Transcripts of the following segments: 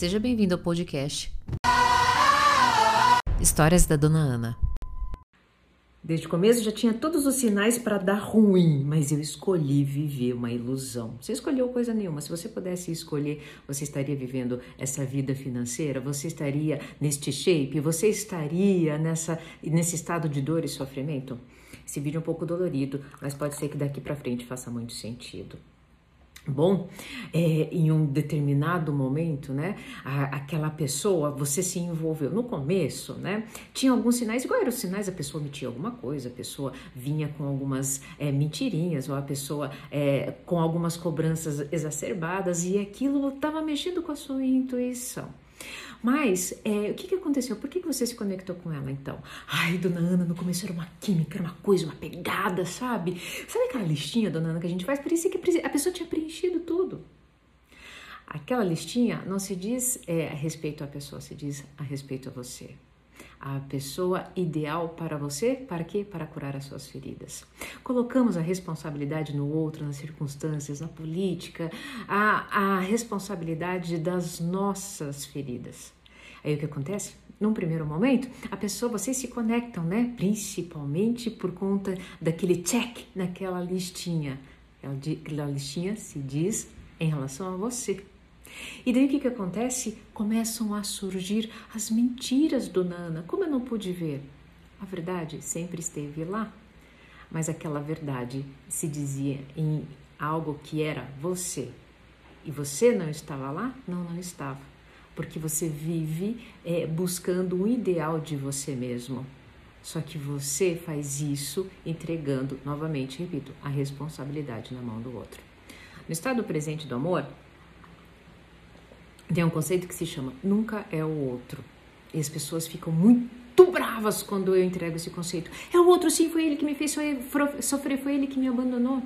Seja bem-vindo ao podcast Histórias da Dona Ana. Desde o começo já tinha todos os sinais para dar ruim, mas eu escolhi viver uma ilusão. Você escolheu coisa nenhuma. Se você pudesse escolher, você estaria vivendo essa vida financeira, você estaria neste shape, você estaria nessa, nesse estado de dor e sofrimento? Esse vídeo é um pouco dolorido, mas pode ser que daqui para frente faça muito sentido. Bom, é, em um determinado momento, né, a, aquela pessoa, você se envolveu. No começo, né, tinha alguns sinais, igual eram os sinais, a pessoa metia alguma coisa, a pessoa vinha com algumas é, mentirinhas, ou a pessoa é, com algumas cobranças exacerbadas, e aquilo estava mexendo com a sua intuição. Mas é, o que, que aconteceu? Por que, que você se conectou com ela então? Ai, dona Ana, no começo era uma química, era uma coisa, uma pegada, sabe? Sabe aquela listinha, dona Ana, que a gente faz? Por isso que a pessoa tinha preenchido tudo. Aquela listinha não se diz é, a respeito à pessoa, se diz a respeito a você a pessoa ideal para você, para quê? Para curar as suas feridas. Colocamos a responsabilidade no outro, nas circunstâncias, na política, a, a responsabilidade das nossas feridas. Aí o que acontece? Num primeiro momento, a pessoa, vocês se conectam, né? Principalmente por conta daquele check naquela listinha. Aquela listinha se diz em relação a você. E daí o que, que acontece? Começam a surgir as mentiras do Nana. Como eu não pude ver? A verdade sempre esteve lá, mas aquela verdade se dizia em algo que era você. E você não estava lá? Não, não estava. Porque você vive é, buscando um ideal de você mesmo. Só que você faz isso entregando, novamente, repito, a responsabilidade na mão do outro. No estado presente do amor, tem um conceito que se chama nunca é o outro. E as pessoas ficam muito bravas quando eu entrego esse conceito. É o outro, sim, foi ele que me fez sofrer, foi ele que me abandonou.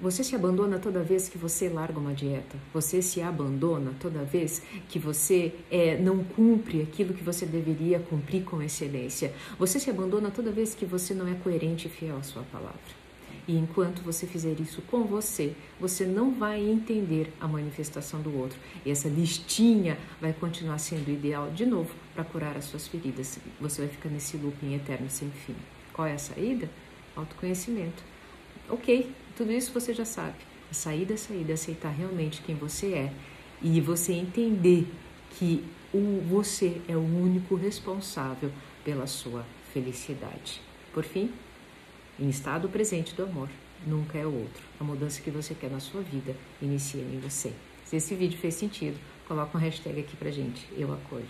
Você se abandona toda vez que você larga uma dieta. Você se abandona toda vez que você é, não cumpre aquilo que você deveria cumprir com excelência. Você se abandona toda vez que você não é coerente e fiel à sua palavra. E enquanto você fizer isso com você, você não vai entender a manifestação do outro. E essa listinha vai continuar sendo ideal de novo para curar as suas feridas. Você vai ficar nesse looping eterno sem fim. Qual é a saída? Autoconhecimento. Ok, tudo isso você já sabe. A saída é saída, é aceitar realmente quem você é e você entender que o você é o único responsável pela sua felicidade. Por fim, em estado presente do amor, nunca é o outro. A mudança que você quer na sua vida inicia em você. Se esse vídeo fez sentido, coloca um hashtag aqui pra gente. Eu acolho.